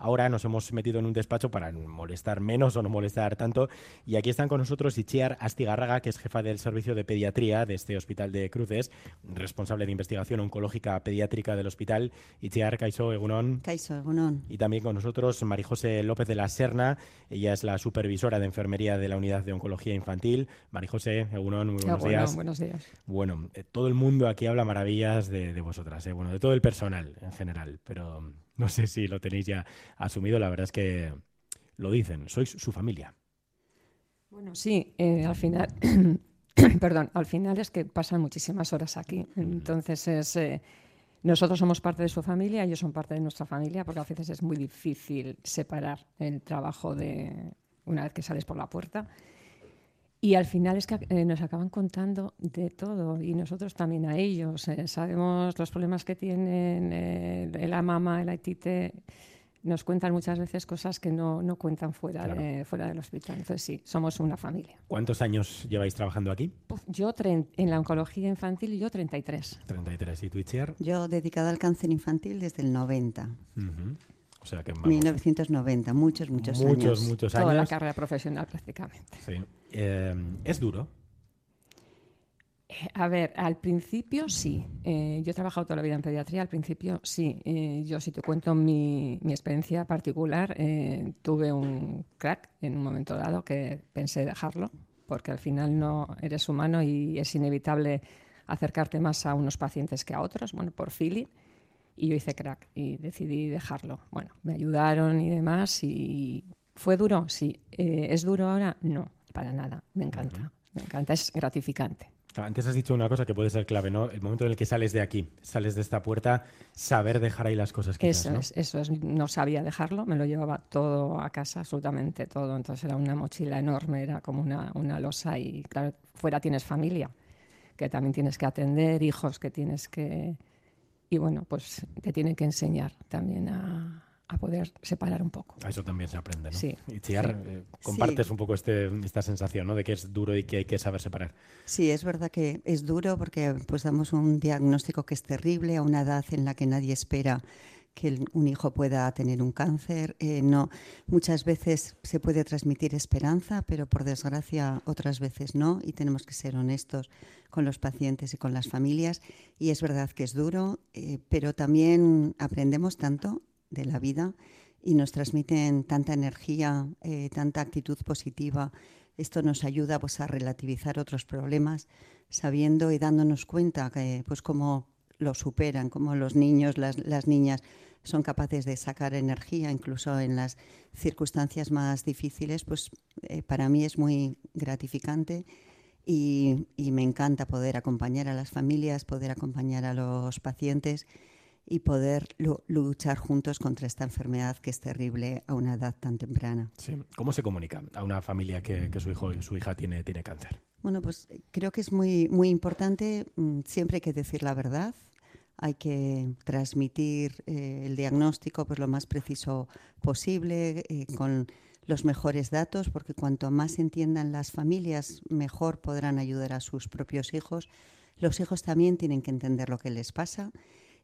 Ahora nos hemos metido en un despacho para molestar menos o no molestar tanto. Y aquí están con nosotros Ichiar Astigarraga, que es jefa del servicio de pediatría de este hospital de Cruces, responsable de investigación oncológica pediátrica del hospital. Ichiar Caiso Egunon. Caiso Egunon. Y también con nosotros Marijose López de la Serna. Ella es la supervisora de enfermería de la unidad de oncología infantil. Marijose Egunon, muy buenos días. Buenos días. Bueno, eh, todo el mundo aquí habla maravillas de, vosotras, eh, bueno, de todo el personal en general, pero no sé si lo tenéis ya asumido. La verdad es que lo dicen, sois su familia. Bueno, sí, eh, al final, perdón, al final es que pasan muchísimas horas aquí. Entonces es, eh, nosotros somos parte de su familia, ellos son parte de nuestra familia, porque a veces es muy difícil separar el trabajo de una vez que sales por la puerta. Y al final es que eh, nos acaban contando de todo y nosotros también a ellos. sabemos los problemas que tienen la mamá, el ITT nos cuentan muchas veces cosas que no, no cuentan fuera, de, fuera del hospital. Entonces sí, somos una familia. ¿Cuántos años lleváis trabajando aquí? yo en la oncología infantil yo 33. 33. ¿Y tú, Yo dedicada al cáncer infantil desde el 90. O sea que 1990, muchos, muchos, años. Muchos, muchos años. Toda la carrera profesional prácticamente. Sí. Eh, ¿Es duro? A ver, al principio sí. Eh, yo he trabajado toda la vida en pediatría, al principio sí. Eh, yo si te cuento mi, experiencia particular, eh, tuve un crack en un momento dado que pensé dejarlo, porque al final no eres humano y es inevitable acercarte más a unos pacientes que a otros, bueno, por feeling. Y yo hice crack y decidí dejarlo. Bueno, me ayudaron y demás y fue duro, sí. ¿Es duro ahora? No, para nada. Me encanta. Me encanta, es gratificante. Antes has dicho una cosa que puede ser clave, ¿no? El momento en el que sales de aquí, sales de esta puerta, saber dejar ahí las cosas. que eso es, eso es. No sabía dejarlo, me lo llevaba todo a casa, absolutamente todo. Entonces era una mochila enorme, era como una, una losa y claro, fuera tienes familia, que también tienes que atender, hijos que tienes que... Y bueno, pues te tienen que enseñar también a, a poder separar un poco. A eso también se aprende, ¿no? Sí. Y Chiar, eh, compartes un poco este, esta sensación, ¿no? De que es duro y que hay que saber separar. Sí, es verdad que es duro porque pues damos un diagnóstico que es terrible a una edad en la que nadie espera que un hijo pueda tener un cáncer. Eh, no, muchas veces se puede transmitir esperanza, pero por desgracia otras veces no, y tenemos que ser honestos con los pacientes y con las familias. Y es verdad que es duro, eh, pero también aprendemos tanto de la vida y nos transmiten tanta energía, eh, tanta actitud positiva. Esto nos ayuda pues, a relativizar otros problemas, sabiendo y dándonos cuenta que pues cómo lo superan, cómo los niños, las, niñas son capaces de sacar energía, incluso en las circunstancias más difíciles, pues eh, para mí es muy gratificante y me encanta poder acompañar a las familias, poder acompañar a los pacientes y poder luchar juntos contra esta enfermedad que es terrible a una edad tan temprana. ¿Cómo se comunica a una familia que, su hijo y su hija tiene, tiene cáncer? Bueno, pues creo que es muy, muy importante, mm, siempre hay que decir la verdad, hay que transmitir eh, el diagnóstico pues, lo más preciso posible, eh, con los mejores datos, porque cuanto más entiendan las familias, mejor podrán ayudar a sus propios hijos. Los hijos también tienen que entender lo que les pasa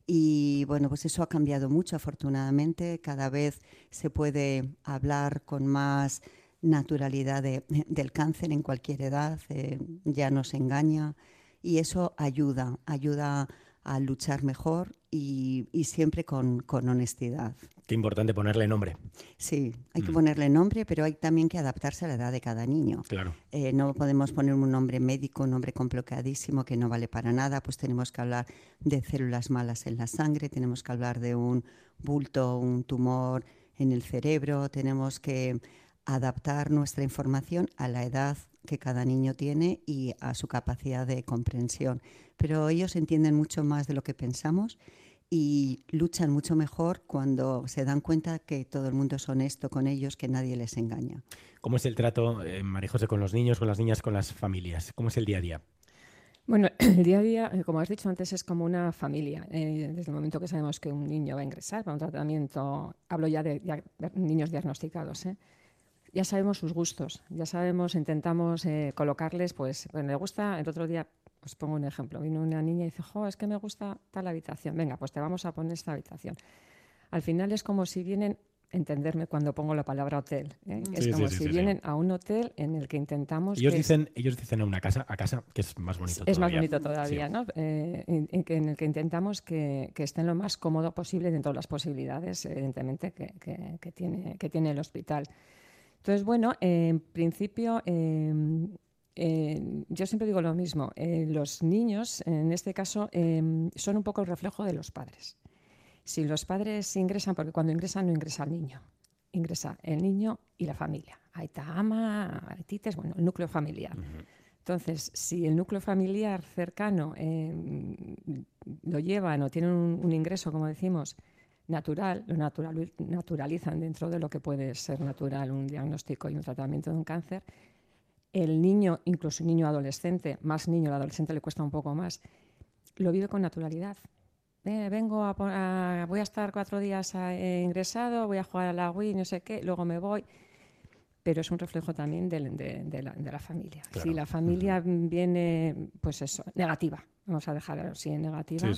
y bueno, pues eso ha cambiado mucho, afortunadamente. Cada vez se puede hablar con más naturalidad del cáncer en cualquier edad, eh, ya no se engaña y eso ayuda, ayuda a luchar mejor y, siempre con, honestidad. Qué importante ponerle nombre. Sí, hay que mm. ponerle nombre, pero hay también que adaptarse a la edad de cada niño. Claro. Eh, no podemos poner un nombre médico, un nombre complicadísimo que no vale para nada, pues tenemos que hablar de células malas en la sangre, tenemos que hablar de un bulto, un tumor en el cerebro, tenemos que adaptar nuestra información a la edad que cada niño tiene y a su capacidad de comprensión. Pero ellos entienden mucho más de lo que pensamos y luchan mucho mejor cuando se dan cuenta que todo el mundo es honesto con ellos, que nadie les engaña. ¿Cómo es el trato, eh, María José, con los niños, con las niñas, con las familias? ¿Cómo es el día a día? Bueno, el día a día, eh, como has dicho antes, es como una familia. Eh, desde el momento que sabemos que un niño va a ingresar para un tratamiento, hablo ya de, niños diagnosticados, ¿eh? ya sabemos sus gustos, ya sabemos, intentamos eh, colocarles, pues, bueno, le gusta, el otro día, os pongo un ejemplo, vino una niña y dice, jo, es que me gusta tal habitación, venga, pues te vamos a poner esta habitación. Al final es como si vienen entenderme cuando pongo la palabra hotel. ¿eh? es como si vienen a un hotel en el que intentamos. Ellos dicen, ellos dicen a una casa, a casa, que es más bonito. Es más bonito todavía, ¿no? Eh, en, el que intentamos que, estén lo más cómodo posible dentro de las posibilidades, evidentemente, que, tiene, que tiene el hospital. Entonces, bueno, en principio. Yo siempre digo lo mismo, eh, los niños, en este caso, em, son un poco el reflejo de los padres. Si los padres ingresan, porque cuando ingresan no ingresa el niño, ingresa el niño y la familia. Aita ama, tites, bueno, el núcleo familiar. Entonces, si el núcleo familiar cercano em, lo llevan o tienen un, ingreso, como decimos, natural, lo naturalizan dentro de lo que puede ser natural un diagnóstico y un tratamiento de un cáncer, el niño, incluso niño adolescente, más niño, el adolescente le cuesta un poco más, lo vive con naturalidad vengo a, voy a estar cuatro días eh, ingresado, voy a jugar a la Wii, no sé qué, luego me voy. Pero es un reflejo también de, la, familia. Si la familia viene, pues eso, negativa, vamos a dejar así en negativa,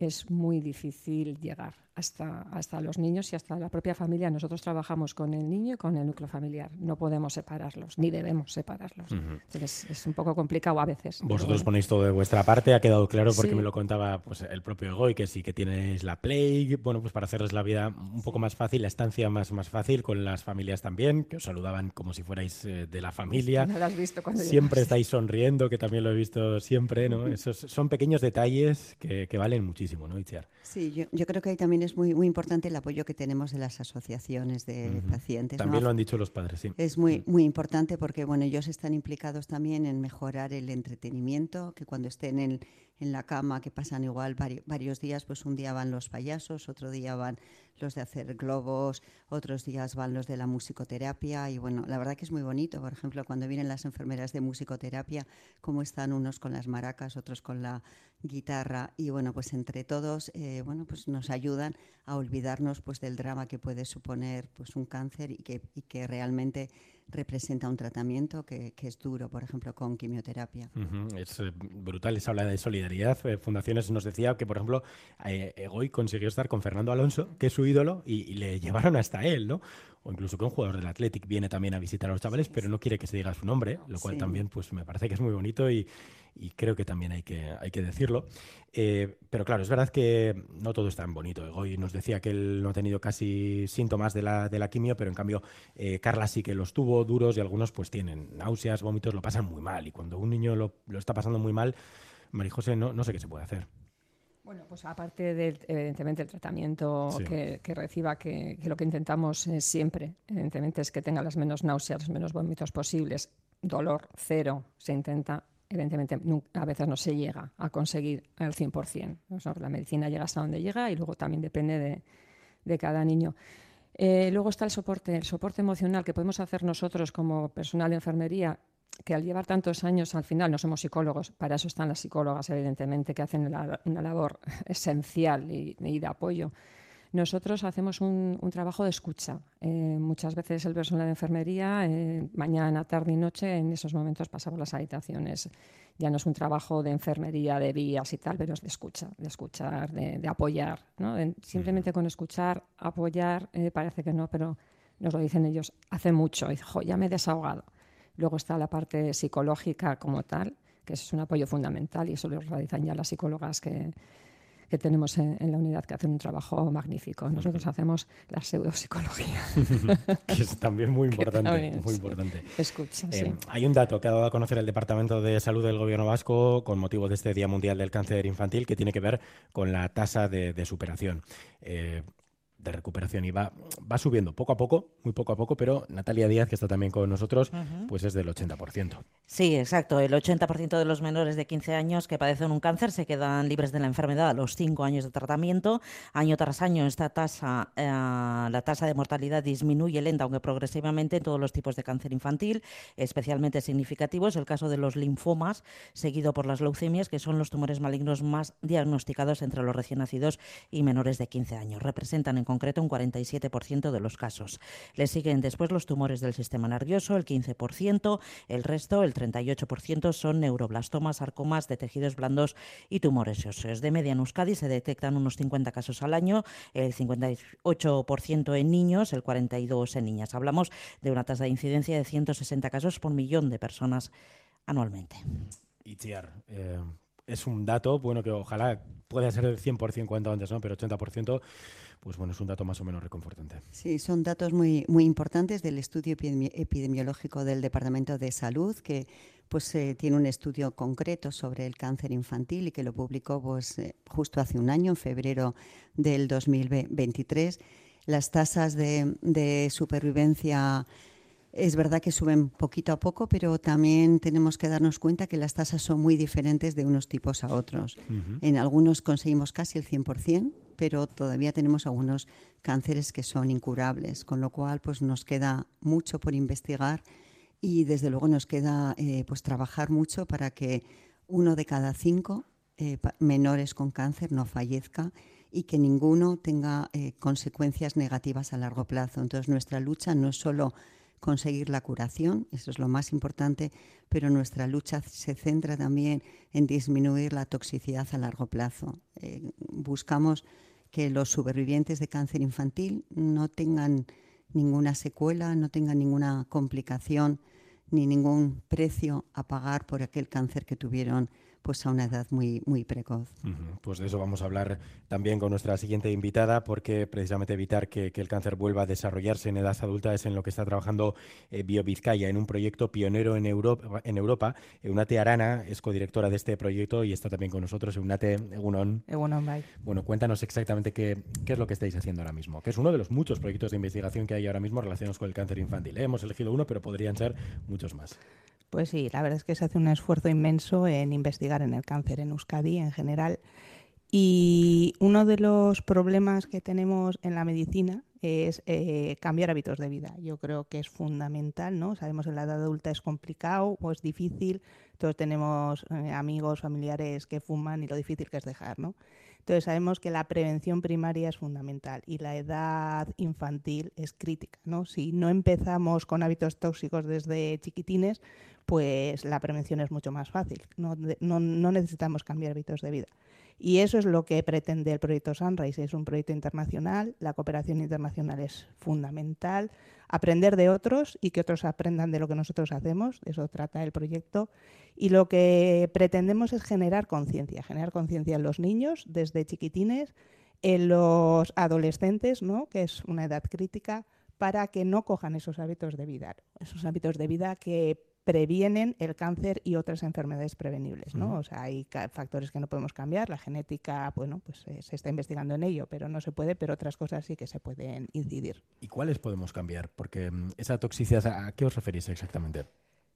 es muy difícil llegar hasta, hasta los niños y hasta la propia familia. Nosotros trabajamos con el niño y con el núcleo familiar. No podemos separarlos, ni debemos separarlos. es un poco complicado a veces. Vosotros ponéis todo de vuestra parte, ha quedado claro porque me lo contaba pues, el propio Egoy, que sí que tienes la Play, bueno, pues para hacerles la vida un poco más fácil, la estancia más, más fácil, con las familias también, que os saludaban como si fuerais eh, de la familia. No lo has visto cuando Siempre estáis sonriendo, que también lo he visto siempre, ¿no? Esos son pequeños detalles que, que valen muchísimo, ¿no, Itziar? Sí, yo, yo creo que ahí también es muy, muy importante el apoyo que tenemos de las asociaciones de pacientes. También lo han dicho los padres, sí. Es muy, muy importante porque bueno, ellos están implicados también en mejorar el entretenimiento, que cuando estén en, en la cama, que pasan igual varios días, pues un día van los payasos, otro día van los de hacer globos, otros días van los de la musicoterapia y bueno, la verdad que es muy bonito, por ejemplo, cuando vienen las enfermeras de musicoterapia, cómo están unos con las maracas, otros con la guitarra y bueno, pues entre todos, eh, bueno, pues nos ayudan a olvidarnos pues del drama que puede suponer pues un cáncer y que, y que realmente representa un tratamiento que, es duro, por ejemplo, con quimioterapia. Es eh, brutal esa habla de solidaridad. Eh, Fundaciones nos decía que, por ejemplo, eh, consiguió estar con Fernando Alonso, que es su ídolo, y, le llevaron hasta él, ¿no? O incluso que un jugador del Athletic viene también a visitar a los chavales, pero no quiere que se diga su nombre, lo cual también pues me parece que es muy bonito y, y creo que también hay que, hay que decirlo. Eh, pero claro, es verdad que no todo es tan bonito. Hoy nos decía que él no ha tenido casi síntomas de la, de la quimio, pero en cambio eh, Carla sí que los tuvo duros y algunos pues tienen náuseas, vómitos, lo pasan muy mal. Y cuando un niño lo, lo está pasando muy mal, Marijose, no, no sé qué se puede hacer. Bueno, pues aparte del, evidentemente, el tratamiento que, reciba, que, lo que intentamos siempre, evidentemente, es que tenga las menos náuseas, los menos vómitos posibles, dolor cero, se intenta evidentemente a veces no se llega a conseguir al 100%. la medicina llega hasta donde llega y luego también depende de, cada niño. Eh, luego está el soporte, el soporte emocional que podemos hacer nosotros como personal de enfermería, que al llevar tantos años al final no somos psicólogos, para eso están las psicólogas evidentemente, que hacen una labor esencial y de apoyo nosotros hacemos un, trabajo de escucha. Eh, muchas veces el personal de enfermería, eh, mañana, tarde y noche, en esos momentos pasamos las habitaciones. Ya no es un trabajo de enfermería, de vías y tal, pero es de escucha, de escuchar, de, apoyar. simplemente con escuchar, apoyar, eh, parece que no, pero nos lo dicen ellos hace mucho. Y ya me he desahogado. Luego está la parte psicológica como tal, que es un apoyo fundamental y eso lo realizan ya las psicólogas que, que tenemos en, la unidad que hacen un trabajo magnífico. Nosotros hacemos la pseudopsicología. que es también muy importante. muy importante. Escucha, eh, Hay un dato que ha dado a conocer el Departamento de Salud del Gobierno Vasco con motivo de este Día Mundial del Cáncer Infantil que tiene que ver con la tasa de, superación. Eh, de recuperación y va, va subiendo poco a poco, muy poco a poco, pero Natalia Díaz, que está también con nosotros, pues es del 80%. Sí, exacto. El 80% de los menores de 15 años que padecen un cáncer se quedan libres de la enfermedad a los 5 años de tratamiento. Año tras año esta tasa, eh, la tasa de mortalidad disminuye lenta, aunque progresivamente, en todos los tipos de cáncer infantil. Especialmente significativo es el caso de los linfomas, seguido por las leucemias, que son los tumores malignos más diagnosticados entre los recién nacidos y menores de 15 años. Representan en concreto un 47% de los casos. Le siguen después los tumores del sistema nervioso, el 15%, el resto, el 38% son neuroblastomas, sarcomas de tejidos blandos y tumores óseos. De media en Euskadi se detectan unos 50 casos al año, el 58% en niños, el 42% en niñas. Hablamos de una tasa de incidencia de 160 casos por millón de personas anualmente. Itziar, eh, es un dato, bueno, que ojalá pueda ser del 100% cuanto antes, ¿no? Pero 80%, pues bueno, es un dato más o menos reconfortante. Sí, son datos muy, muy importantes del estudio epidemiológico del Departamento de Salud, que pues eh, tiene un estudio concreto sobre el cáncer infantil y que lo publicó pues, eh, justo hace un año, en febrero del 2023. Las tasas de, de supervivencia es verdad que suben poquito a poco, pero también tenemos que darnos cuenta que las tasas son muy diferentes de unos tipos a otros. En algunos conseguimos casi el 100%, pero todavía tenemos algunos cánceres que son incurables, con lo cual pues nos queda mucho por investigar y desde luego nos queda eh, pues trabajar mucho para que uno de cada cinco eh, menores con cáncer no fallezca y que ninguno tenga eh, consecuencias negativas a largo plazo. Entonces nuestra lucha no es solo conseguir la curación, eso es lo más importante, pero nuestra lucha se centra también en disminuir la toxicidad a largo plazo. Eh, buscamos que los supervivientes de cáncer infantil no tengan ninguna secuela, no tengan ninguna complicación ni ningún precio a pagar por aquel cáncer que tuvieron pues a una edad muy, muy precoz. Pues de eso vamos a hablar también con nuestra siguiente invitada, porque precisamente evitar que, el cáncer vuelva a desarrollarse en edad adulta es en lo que está trabajando eh, BioVizcaya, en un proyecto pionero en Europa. En Europa. Eunate Arana es codirectora de este proyecto y está también con nosotros. Eunate, Egunon. Egunon, bye. Bueno, cuéntanos exactamente qué, qué, es lo que estáis haciendo ahora mismo, que es uno de los muchos proyectos de investigación que hay ahora mismo relacionados con el cáncer infantil. ¿eh? Hemos elegido uno, pero podrían ser muchos más. Pues sí, la verdad es que se hace un esfuerzo inmenso en investigar en el cáncer en Euskadi en general. Y uno de los problemas que tenemos en la medicina es eh, cambiar hábitos de vida. Yo creo que es fundamental, ¿no? Sabemos que la edad adulta es complicado o es difícil. Todos tenemos eh, amigos, familiares que fuman y lo difícil que es dejar, ¿no? Entonces sabemos que la prevención primaria es fundamental y la edad infantil es crítica. ¿no? Si no empezamos con hábitos tóxicos desde chiquitines, pues la prevención es mucho más fácil. No, no necesitamos cambiar hábitos de vida. Y eso es lo que pretende el proyecto Sunrise. Es un proyecto internacional, la cooperación internacional es fundamental, aprender de otros y que otros aprendan de lo que nosotros hacemos, eso trata el proyecto. Y lo que pretendemos es generar conciencia, generar conciencia en los niños desde chiquitines, en los adolescentes, ¿no? que es una edad crítica, para que no cojan esos hábitos de vida, esos hábitos de vida que previenen el cáncer y otras enfermedades prevenibles, ¿no? O sea, hay factores que no podemos cambiar, la genética, bueno, pues eh, se está investigando en ello, pero no se puede, pero otras cosas sí que se pueden incidir. ¿Y cuáles podemos cambiar? Porque mm, esa toxicidad, ¿a qué os referís exactamente?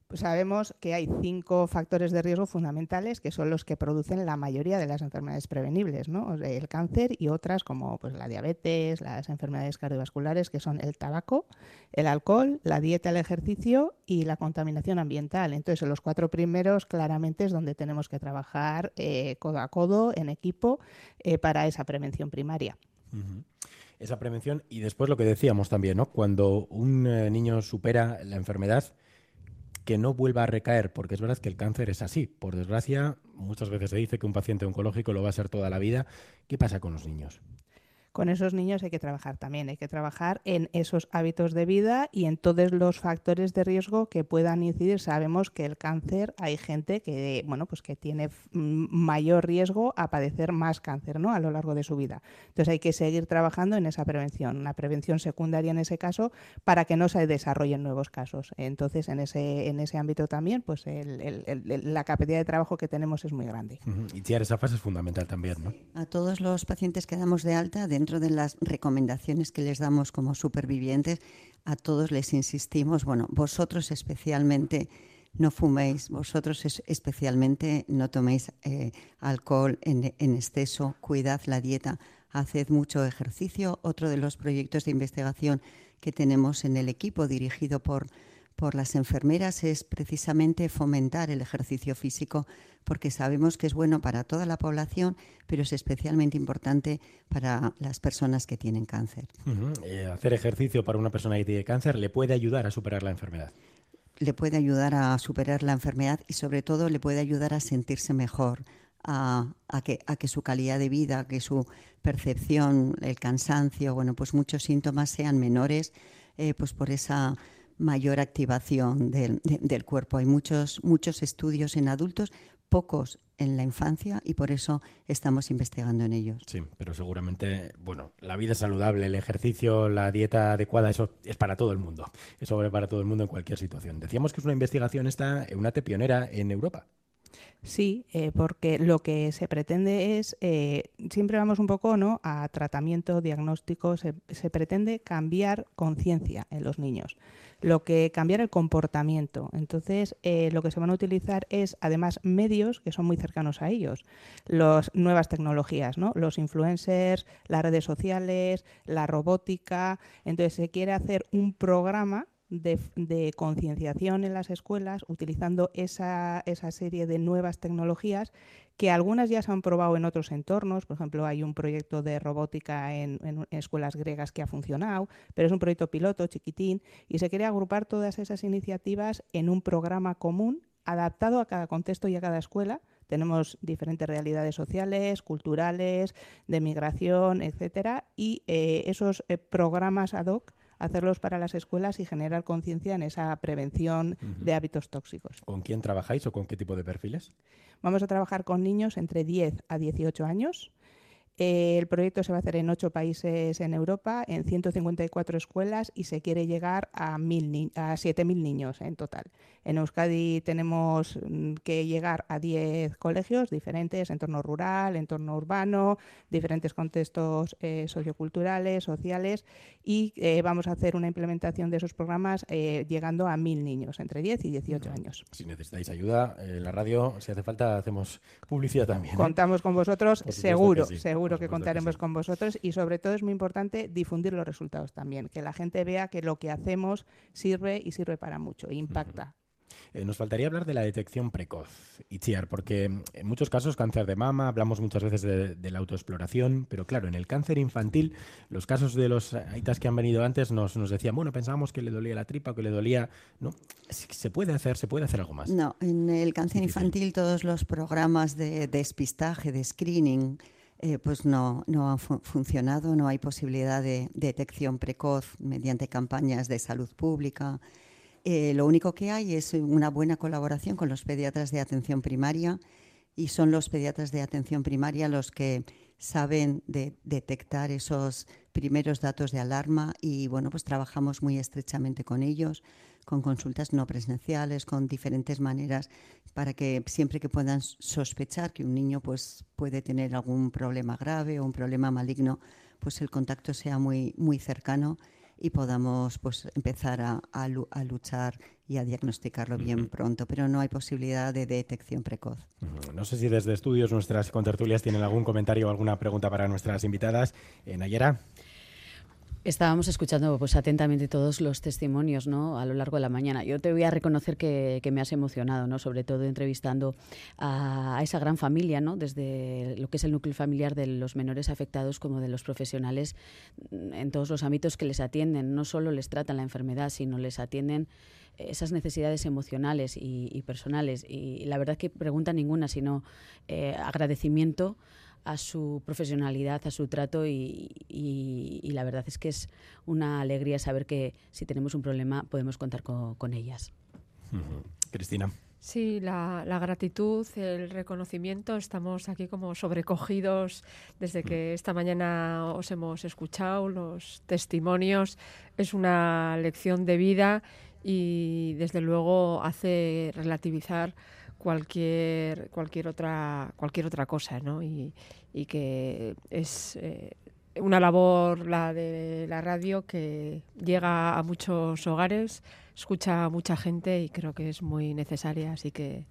Pues sabemos que hay cinco factores de riesgo fundamentales que son los que producen la mayoría de las enfermedades prevenibles, ¿no? El cáncer y otras como pues, la diabetes, las enfermedades cardiovasculares, que son el tabaco, el alcohol, la dieta, el ejercicio y la contaminación ambiental. Entonces, los cuatro primeros claramente es donde tenemos que trabajar eh, codo a codo, en equipo, eh, para esa prevención primaria. Esa prevención y después lo que decíamos también, ¿no? Cuando un eh, niño supera la enfermedad, que no vuelva a recaer, porque es verdad que el cáncer es así. Por desgracia, muchas veces se dice que un paciente oncológico lo va a ser toda la vida. ¿Qué pasa con los niños? Con esos niños hay que trabajar también, hay que trabajar en esos hábitos de vida y en todos los factores de riesgo que puedan incidir. Sabemos que el cáncer hay gente que bueno, pues que tiene mayor riesgo a padecer más cáncer, ¿no? a lo largo de su vida. Entonces hay que seguir trabajando en esa prevención, una prevención secundaria en ese caso para que no se desarrollen nuevos casos. Entonces en ese en ese ámbito también pues la capacidad de trabajo que tenemos es muy grande. Y tirar esa fase es fundamental también, ¿no? A todos los pacientes que damos de alta de dentro de las recomendaciones que les damos como supervivientes, a todos les insistimos, bueno, vosotros especialmente no fuméis, vosotros especialmente no toméis eh, alcohol en, en exceso, cuidad la dieta, haced mucho ejercicio. Otro de los proyectos de investigación que tenemos en el equipo dirigido por por las enfermeras es precisamente fomentar el ejercicio físico porque sabemos que es bueno para toda la población, pero es especialmente importante para las personas que tienen cáncer. Eh, hacer ejercicio para una persona que tiene cáncer le puede ayudar a superar la enfermedad. le puede ayudar a superar la enfermedad y sobre todo le puede ayudar a sentirse mejor, a, que, a que su calidad de vida, que su percepción, el cansancio, bueno, pues muchos síntomas sean menores, eh, pues por esa mayor activación del, del, cuerpo. Hay muchos, muchos estudios en adultos, pocos en la infancia y por eso estamos investigando en ellos. Sí, pero seguramente, bueno, la vida saludable, el ejercicio, la dieta adecuada, eso es para todo el mundo. Eso vale para todo el mundo en cualquier situación. Decíamos que es una investigación esta, una pionera en Europa. Sí, eh, porque lo que se pretende es, eh, siempre vamos un poco ¿no? a tratamiento, diagnóstico, se, pretende cambiar conciencia en los niños, lo que cambiar el comportamiento. Entonces, eh, lo que se van a utilizar es además medios que son muy cercanos a ellos, las nuevas tecnologías, ¿no? los influencers, las redes sociales, la robótica. Entonces, se quiere hacer un programa de, concienciación en las escuelas utilizando esa, esa, serie de nuevas tecnologías que algunas ya se han probado en otros entornos. Por ejemplo, hay un proyecto de robótica en, escuelas griegas que ha funcionado, pero es un proyecto piloto chiquitín y se quiere agrupar todas esas iniciativas en un programa común adaptado a cada contexto y a cada escuela. Tenemos diferentes realidades sociales, culturales, de migración, etcétera, y eh, esos eh, programas ad hoc hacerlos para las escuelas y generar conciencia en esa prevención de hábitos tóxicos. ¿Con quién trabajáis o con qué tipo de perfiles? Vamos a trabajar con niños entre 10 a 18 años eh, el proyecto se va a hacer en ocho países en Europa, en 154 escuelas y se quiere llegar a, mil a 7.000 niños en total. En Euskadi tenemos mm, que llegar a 10 colegios diferentes, entorno rural, entorno urbano, diferentes contextos eh, socioculturales, sociales y eh, vamos a hacer una implementación de esos programas llegando a mil niños entre 10 y 18 años. Si necesitáis ayuda, en la radio, si hace falta, hacemos publicidad también. Contamos con vosotros, seguro, seguro seguro que contaremos con vosotros y sobre todo es muy importante difundir los resultados también, que la gente vea que lo que hacemos sirve y sirve para mucho, impacta. Eh, nos faltaría hablar de la detección precoz, Itziar, porque en muchos casos cáncer de mama, hablamos muchas veces de, la autoexploración, pero claro, en el cáncer infantil, los casos de los aitas que han venido antes nos, nos decían, bueno, pensábamos que le dolía la tripa, que le dolía... ¿no? ¿Se puede hacer, se puede hacer algo más? No, en el cáncer infantil todos los programas de despistaje, de screening, eh, pues no, no han funcionado, no hay posibilidad de, detección precoz mediante campañas de salud pública. Eh, lo único que hay es una buena colaboración con los pediatras de atención primaria y son los pediatras de atención primaria los que saben detectar esos primeros datos de alarma y bueno, pues trabajamos muy estrechamente con ellos, con consultas no presenciales, con diferentes maneras para que siempre que puedan sospechar que un niño pues puede tener algún problema grave o un problema maligno, pues el contacto sea muy muy cercano y podamos pues empezar a, a, luchar y a diagnosticarlo bien pronto, pero no hay posibilidad de detección precoz. No sé si desde estudios nuestras contertulias tienen algún comentario o alguna pregunta para nuestras invitadas. Eh, Nayera. Estábamos escuchando pues atentamente todos los testimonios ¿no? a lo largo de la mañana. Yo te voy a reconocer que, me has emocionado, ¿no? sobre todo entrevistando a, esa gran familia, ¿no? desde lo que es el núcleo familiar de los menores afectados como de los profesionales en todos los ámbitos que les atienden. No solo les tratan la enfermedad, sino les atienden esas necesidades emocionales y, personales. Y, la verdad que pregunta ninguna, sino eh, agradecimiento a su profesionalidad, a su trato y, la verdad es que es una alegría saber que si tenemos un problema podemos contar con, ellas. Cristina. Sí, la, gratitud, el reconocimiento, estamos aquí como sobrecogidos desde que esta mañana os hemos escuchado, los testimonios, es una lección de vida y desde luego hace relativizar cualquier cualquier otra cualquier otra cosa ¿no? y, que es eh, una labor la de la radio que llega a muchos hogares escucha a mucha gente y creo que es muy necesaria así que,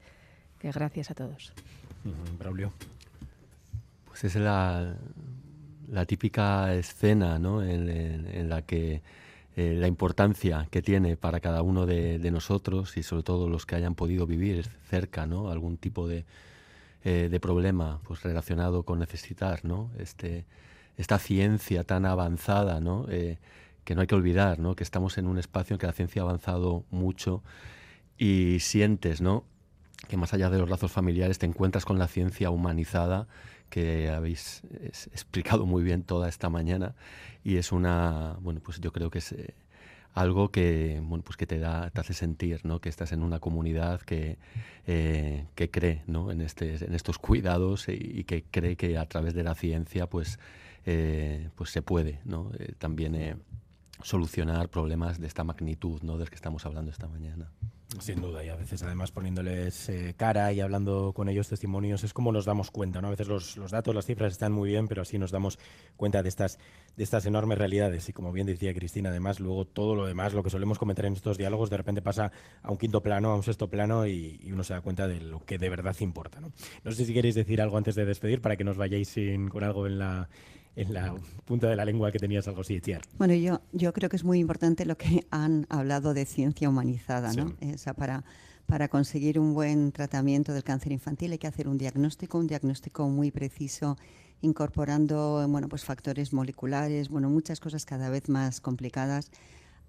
gracias a todos Braulio pues es la, típica escena ¿no? en la que eh, la importancia que tiene para cada uno de, nosotros y sobre todo los que hayan podido vivir cerca ¿no? algún tipo de, eh, de problema pues, relacionado con necesitar ¿no? este, esta ciencia tan avanzada ¿no? Eh, que no hay que olvidar ¿no? que estamos en un espacio en que la ciencia ha avanzado mucho y sientes, ¿no? Que más allá de los lazos familiares te encuentras con la ciencia humanizada que habéis explicado muy bien toda esta mañana y es una, bueno, pues yo creo que es eh, algo que, bueno, pues que te, da, te hace sentir ¿no? que estás en una comunidad que, eh, que cree ¿no? en, este, en estos cuidados y, que cree que a través de la ciencia pues, eh, pues se puede ¿no? también solucionar problemas de esta magnitud ¿no? del que estamos hablando esta mañana. Sin duda, y a veces además poniéndoles eh, cara y hablando con ellos testimonios es como nos damos cuenta, ¿no? A veces los, los, datos, las cifras están muy bien, pero así nos damos cuenta de estas, de estas enormes realidades. Y como bien decía Cristina, además, luego todo lo demás, lo que solemos comentar en estos diálogos, de repente pasa a un quinto plano, a un sexto plano y, uno se da cuenta de lo que de verdad importa, ¿no? No sé si queréis decir algo antes de despedir para que nos vayáis sin, con algo en la en la punta de la lengua que tenías algo así. Bueno, yo, yo creo que es muy importante lo que han hablado de ciencia humanizada, ¿no? para, para conseguir un buen tratamiento del cáncer infantil hay que hacer un diagnóstico, un diagnóstico muy preciso, incorporando bueno, pues factores moleculares, bueno, muchas cosas cada vez más complicadas.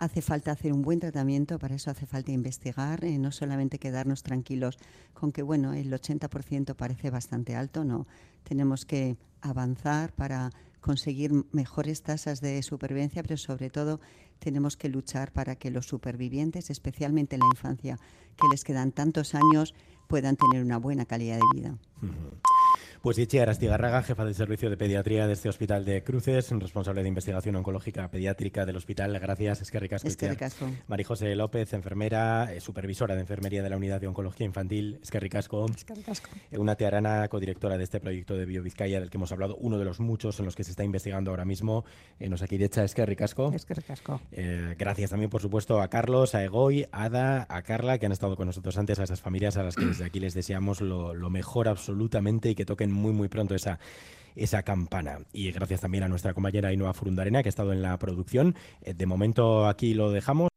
Hace falta hacer un buen tratamiento, para eso hace falta investigar, eh, no solamente quedarnos tranquilos con que bueno, el 80% parece bastante alto, no. Tenemos que avanzar para conseguir mejores tasas de supervivencia, pero sobre todo tenemos que luchar para que los supervivientes, especialmente en la infancia, que les quedan tantos años, puedan tener una buena calidad de vida. Pues Itziar Astigarraga, jefa del servicio de pediatría de este hospital de Cruces, responsable de investigación oncológica pediátrica del hospital. Gracias, es que ricasco. Es que ricasco. María José López, enfermera, eh, supervisora de enfermería de la unidad de oncología infantil. Es que ricasco. Es que ricasco. Eh, una Tearana, codirectora de este proyecto de BioVizcaya del que hemos hablado, uno de los muchos en los que se está investigando ahora mismo. Eh, nos aquí de hecha, es que ricasco. Es que ricasco. gracias también, por supuesto, a Carlos, a Egoy, a Ada, a Carla, que han estado con nosotros antes, a esas familias a las que desde aquí les deseamos lo, lo mejor absolutamente y que toquen muy, muy pronto esa esa campana. Y gracias también a nuestra compañera Ainhoa Furundarena, que ha estado en la producción. Eh, de momento aquí lo dejamos.